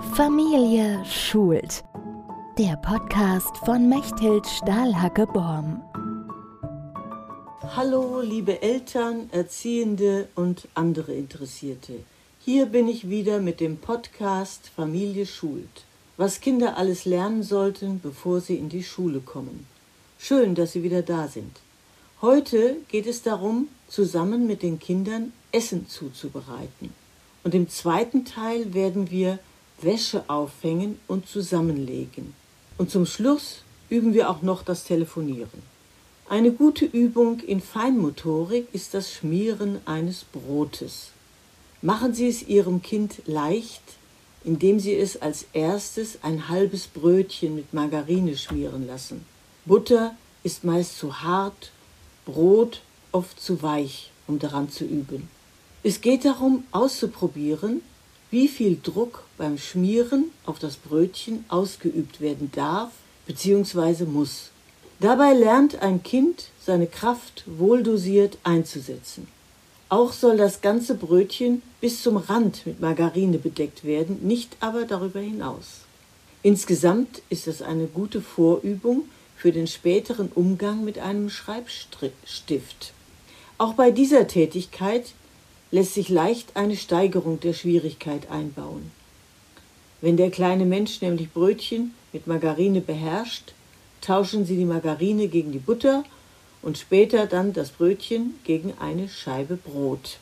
Familie schult. Der Podcast von Mechthild Stahlhacke-Borm. Hallo, liebe Eltern, Erziehende und andere Interessierte. Hier bin ich wieder mit dem Podcast Familie schult. Was Kinder alles lernen sollten, bevor sie in die Schule kommen. Schön, dass Sie wieder da sind. Heute geht es darum, zusammen mit den Kindern Essen zuzubereiten. Und im zweiten Teil werden wir Wäsche aufhängen und zusammenlegen. Und zum Schluss üben wir auch noch das Telefonieren. Eine gute Übung in Feinmotorik ist das Schmieren eines Brotes. Machen Sie es Ihrem Kind leicht, indem Sie es als erstes ein halbes Brötchen mit Margarine schmieren lassen. Butter ist meist zu hart, Brot oft zu weich, um daran zu üben. Es geht darum, auszuprobieren, wie viel Druck beim Schmieren auf das Brötchen ausgeübt werden darf bzw. muss. Dabei lernt ein Kind seine Kraft wohldosiert einzusetzen. Auch soll das ganze Brötchen bis zum Rand mit Margarine bedeckt werden, nicht aber darüber hinaus. Insgesamt ist es eine gute Vorübung für den späteren Umgang mit einem Schreibstift. Auch bei dieser Tätigkeit lässt sich leicht eine Steigerung der Schwierigkeit einbauen. Wenn der kleine Mensch nämlich Brötchen mit Margarine beherrscht, tauschen Sie die Margarine gegen die Butter und später dann das Brötchen gegen eine Scheibe Brot.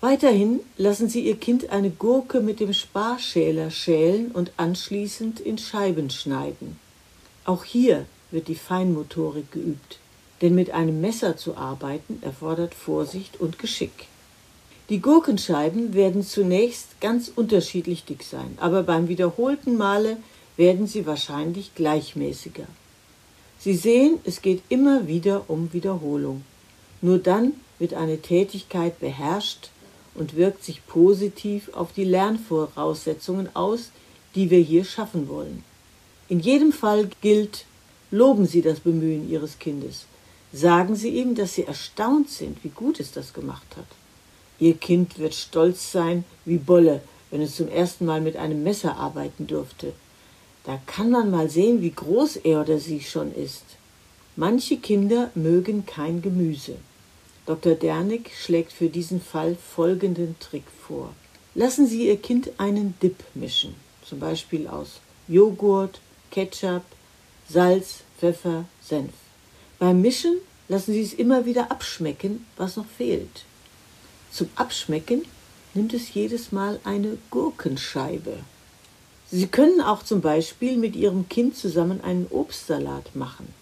Weiterhin lassen Sie Ihr Kind eine Gurke mit dem Sparschäler schälen und anschließend in Scheiben schneiden. Auch hier wird die Feinmotorik geübt, denn mit einem Messer zu arbeiten erfordert Vorsicht und Geschick. Die Gurkenscheiben werden zunächst ganz unterschiedlich dick sein, aber beim wiederholten Male werden sie wahrscheinlich gleichmäßiger. Sie sehen, es geht immer wieder um Wiederholung. Nur dann wird eine Tätigkeit beherrscht und wirkt sich positiv auf die Lernvoraussetzungen aus, die wir hier schaffen wollen. In jedem Fall gilt, loben Sie das Bemühen Ihres Kindes. Sagen Sie ihm, dass Sie erstaunt sind, wie gut es das gemacht hat. Ihr Kind wird stolz sein wie Bolle, wenn es zum ersten Mal mit einem Messer arbeiten durfte. Da kann man mal sehen, wie groß er oder sie schon ist. Manche Kinder mögen kein Gemüse. Dr. Dernig schlägt für diesen Fall folgenden Trick vor. Lassen Sie Ihr Kind einen Dip mischen, zum Beispiel aus Joghurt, Ketchup, Salz, Pfeffer, Senf. Beim Mischen lassen Sie es immer wieder abschmecken, was noch fehlt. Zum Abschmecken nimmt es jedes Mal eine Gurkenscheibe. Sie können auch zum Beispiel mit Ihrem Kind zusammen einen Obstsalat machen.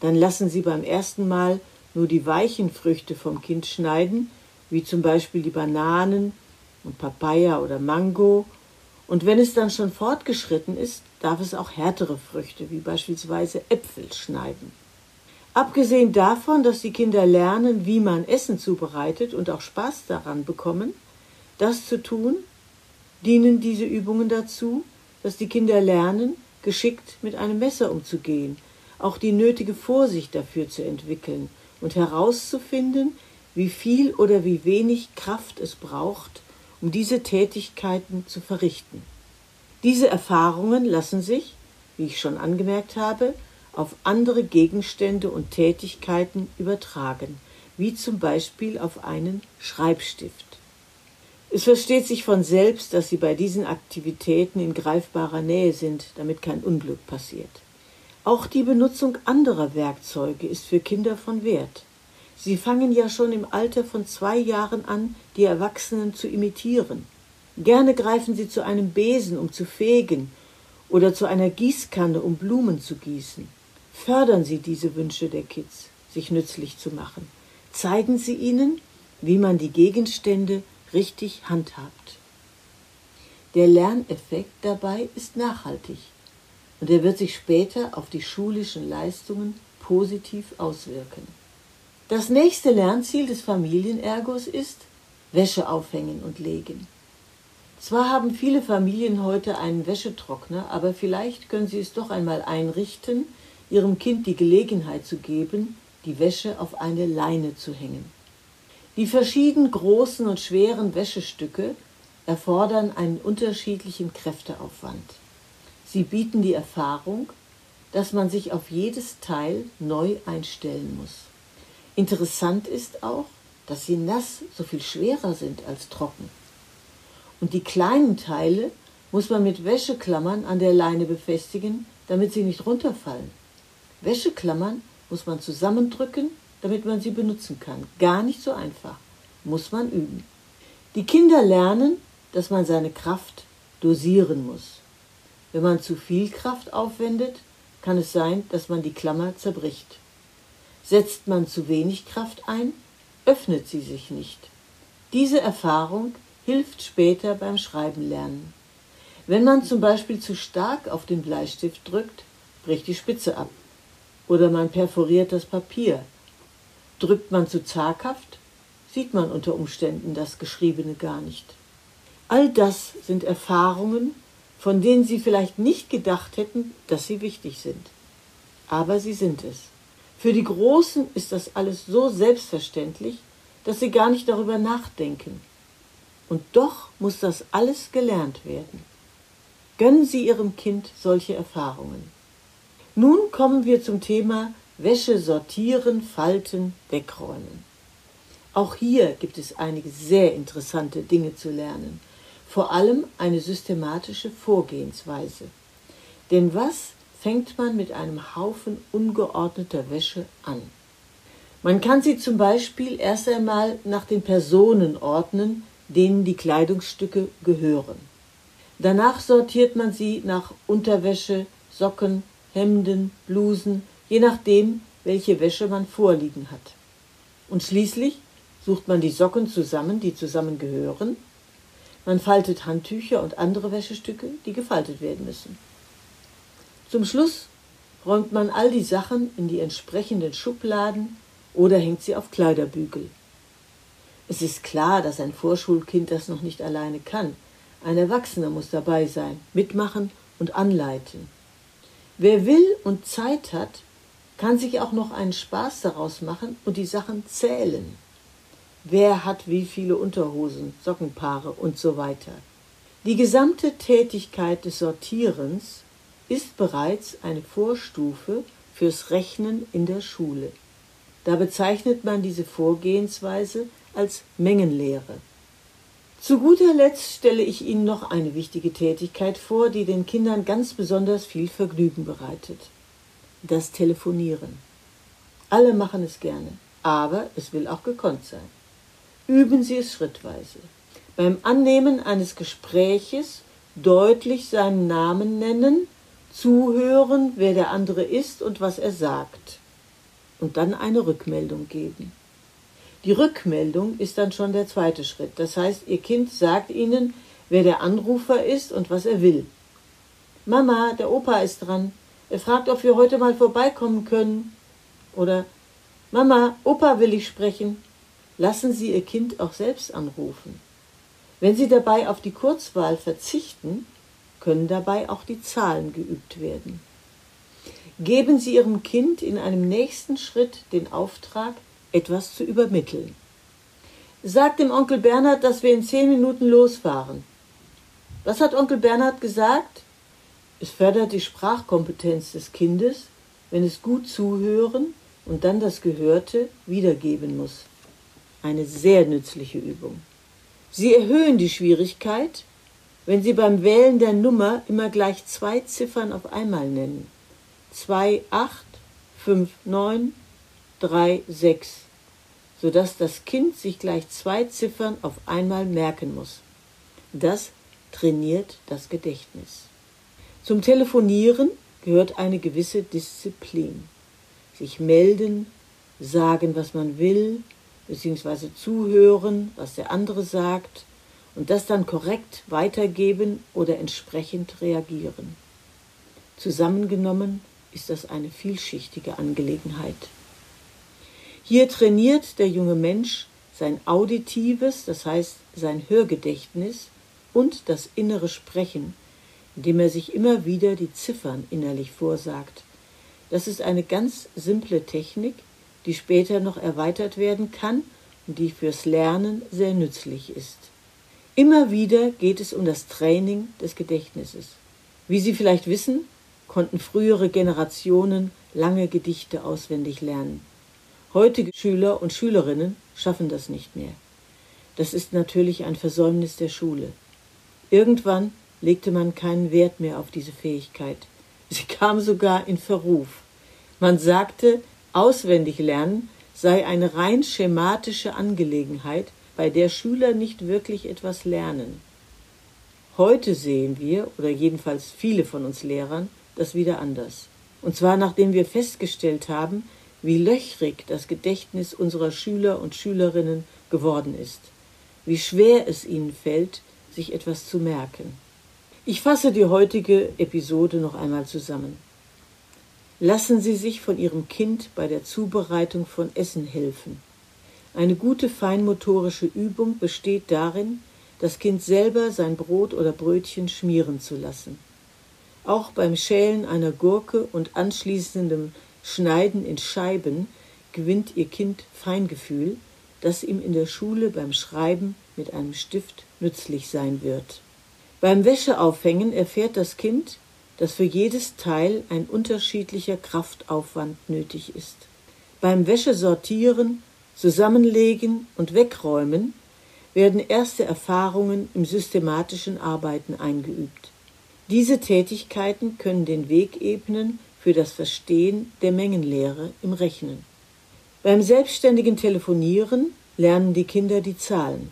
Dann lassen Sie beim ersten Mal nur die weichen Früchte vom Kind schneiden, wie zum Beispiel die Bananen und Papaya oder Mango. Und wenn es dann schon fortgeschritten ist, darf es auch härtere Früchte, wie beispielsweise Äpfel, schneiden. Abgesehen davon, dass die Kinder lernen, wie man Essen zubereitet und auch Spaß daran bekommen, das zu tun, dienen diese Übungen dazu, dass die Kinder lernen, geschickt mit einem Messer umzugehen, auch die nötige Vorsicht dafür zu entwickeln und herauszufinden, wie viel oder wie wenig Kraft es braucht, um diese Tätigkeiten zu verrichten. Diese Erfahrungen lassen sich, wie ich schon angemerkt habe, auf andere Gegenstände und Tätigkeiten übertragen, wie zum Beispiel auf einen Schreibstift. Es versteht sich von selbst, dass Sie bei diesen Aktivitäten in greifbarer Nähe sind, damit kein Unglück passiert. Auch die Benutzung anderer Werkzeuge ist für Kinder von Wert. Sie fangen ja schon im Alter von zwei Jahren an, die Erwachsenen zu imitieren. Gerne greifen sie zu einem Besen, um zu fegen, oder zu einer Gießkanne, um Blumen zu gießen. Fördern Sie diese Wünsche der Kids, sich nützlich zu machen. Zeigen Sie ihnen, wie man die Gegenstände richtig handhabt. Der Lerneffekt dabei ist nachhaltig und er wird sich später auf die schulischen Leistungen positiv auswirken. Das nächste Lernziel des Familienergos ist Wäsche aufhängen und legen. Zwar haben viele Familien heute einen Wäschetrockner, aber vielleicht können Sie es doch einmal einrichten, ihrem Kind die Gelegenheit zu geben, die Wäsche auf eine Leine zu hängen. Die verschieden großen und schweren Wäschestücke erfordern einen unterschiedlichen Kräfteaufwand. Sie bieten die Erfahrung, dass man sich auf jedes Teil neu einstellen muss. Interessant ist auch, dass sie nass so viel schwerer sind als trocken. Und die kleinen Teile muss man mit Wäscheklammern an der Leine befestigen, damit sie nicht runterfallen. Wäscheklammern muss man zusammendrücken, damit man sie benutzen kann. Gar nicht so einfach. Muss man üben. Die Kinder lernen, dass man seine Kraft dosieren muss. Wenn man zu viel Kraft aufwendet, kann es sein, dass man die Klammer zerbricht. Setzt man zu wenig Kraft ein, öffnet sie sich nicht. Diese Erfahrung hilft später beim Schreiben lernen. Wenn man zum Beispiel zu stark auf den Bleistift drückt, bricht die Spitze ab. Oder man perforiert das Papier. Drückt man zu zaghaft, sieht man unter Umständen das Geschriebene gar nicht. All das sind Erfahrungen, von denen Sie vielleicht nicht gedacht hätten, dass sie wichtig sind. Aber sie sind es. Für die Großen ist das alles so selbstverständlich, dass sie gar nicht darüber nachdenken. Und doch muss das alles gelernt werden. Gönnen Sie Ihrem Kind solche Erfahrungen. Nun kommen wir zum Thema Wäsche sortieren, falten, wegräumen. Auch hier gibt es einige sehr interessante Dinge zu lernen vor allem eine systematische Vorgehensweise. Denn was fängt man mit einem Haufen ungeordneter Wäsche an? Man kann sie zum Beispiel erst einmal nach den Personen ordnen, denen die Kleidungsstücke gehören. Danach sortiert man sie nach Unterwäsche, Socken, Hemden, Blusen, je nachdem, welche Wäsche man vorliegen hat. Und schließlich sucht man die Socken zusammen, die zusammengehören, man faltet Handtücher und andere Wäschestücke, die gefaltet werden müssen. Zum Schluss räumt man all die Sachen in die entsprechenden Schubladen oder hängt sie auf Kleiderbügel. Es ist klar, dass ein Vorschulkind das noch nicht alleine kann. Ein Erwachsener muss dabei sein, mitmachen und anleiten. Wer will und Zeit hat, kann sich auch noch einen Spaß daraus machen und die Sachen zählen wer hat wie viele Unterhosen, Sockenpaare und so weiter. Die gesamte Tätigkeit des Sortierens ist bereits eine Vorstufe fürs Rechnen in der Schule. Da bezeichnet man diese Vorgehensweise als Mengenlehre. Zu guter Letzt stelle ich Ihnen noch eine wichtige Tätigkeit vor, die den Kindern ganz besonders viel Vergnügen bereitet. Das Telefonieren. Alle machen es gerne, aber es will auch gekonnt sein. Üben Sie es schrittweise. Beim Annehmen eines Gespräches deutlich seinen Namen nennen, zuhören, wer der andere ist und was er sagt. Und dann eine Rückmeldung geben. Die Rückmeldung ist dann schon der zweite Schritt. Das heißt, Ihr Kind sagt Ihnen, wer der Anrufer ist und was er will. Mama, der Opa ist dran. Er fragt, ob wir heute mal vorbeikommen können. Oder Mama, Opa will ich sprechen. Lassen Sie Ihr Kind auch selbst anrufen. Wenn Sie dabei auf die Kurzwahl verzichten, können dabei auch die Zahlen geübt werden. Geben Sie Ihrem Kind in einem nächsten Schritt den Auftrag, etwas zu übermitteln. Sagt dem Onkel Bernhard, dass wir in zehn Minuten losfahren. Was hat Onkel Bernhard gesagt? Es fördert die Sprachkompetenz des Kindes, wenn es gut zuhören und dann das Gehörte wiedergeben muss eine sehr nützliche Übung. Sie erhöhen die Schwierigkeit, wenn Sie beim Wählen der Nummer immer gleich zwei Ziffern auf einmal nennen. 2, 8, 5, 9, 3, 6, sodass das Kind sich gleich zwei Ziffern auf einmal merken muss. Das trainiert das Gedächtnis. Zum Telefonieren gehört eine gewisse Disziplin. Sich melden, sagen, was man will, beziehungsweise zuhören, was der andere sagt und das dann korrekt weitergeben oder entsprechend reagieren. Zusammengenommen ist das eine vielschichtige Angelegenheit. Hier trainiert der junge Mensch sein auditives, das heißt sein Hörgedächtnis und das innere Sprechen, indem er sich immer wieder die Ziffern innerlich vorsagt. Das ist eine ganz simple Technik, die später noch erweitert werden kann und die fürs Lernen sehr nützlich ist. Immer wieder geht es um das Training des Gedächtnisses. Wie Sie vielleicht wissen, konnten frühere Generationen lange Gedichte auswendig lernen. Heutige Schüler und Schülerinnen schaffen das nicht mehr. Das ist natürlich ein Versäumnis der Schule. Irgendwann legte man keinen Wert mehr auf diese Fähigkeit. Sie kam sogar in Verruf. Man sagte, auswendig lernen sei eine rein schematische Angelegenheit, bei der Schüler nicht wirklich etwas lernen. Heute sehen wir, oder jedenfalls viele von uns Lehrern, das wieder anders. Und zwar nachdem wir festgestellt haben, wie löchrig das Gedächtnis unserer Schüler und Schülerinnen geworden ist, wie schwer es ihnen fällt, sich etwas zu merken. Ich fasse die heutige Episode noch einmal zusammen. Lassen Sie sich von Ihrem Kind bei der Zubereitung von Essen helfen. Eine gute feinmotorische Übung besteht darin, das Kind selber sein Brot oder Brötchen schmieren zu lassen. Auch beim Schälen einer Gurke und anschließendem Schneiden in Scheiben gewinnt Ihr Kind Feingefühl, das ihm in der Schule beim Schreiben mit einem Stift nützlich sein wird. Beim Wäscheaufhängen erfährt das Kind, dass für jedes Teil ein unterschiedlicher Kraftaufwand nötig ist. Beim Wäschesortieren Zusammenlegen und Wegräumen werden erste Erfahrungen im systematischen Arbeiten eingeübt. Diese Tätigkeiten können den Weg ebnen für das Verstehen der Mengenlehre im Rechnen. Beim selbstständigen Telefonieren lernen die Kinder die Zahlen.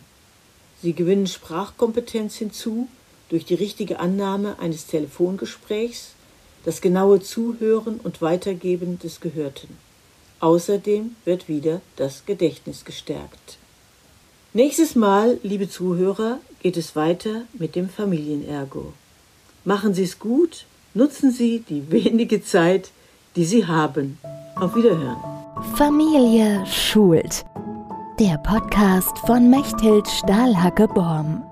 Sie gewinnen Sprachkompetenz hinzu durch die richtige Annahme eines Telefongesprächs, das genaue Zuhören und Weitergeben des Gehörten. Außerdem wird wieder das Gedächtnis gestärkt. Nächstes Mal, liebe Zuhörer, geht es weiter mit dem Familienergo. Machen Sie es gut, nutzen Sie die wenige Zeit, die Sie haben. Auf Wiederhören. Familie schult. Der Podcast von Mechthild Stahlhacke-Borm.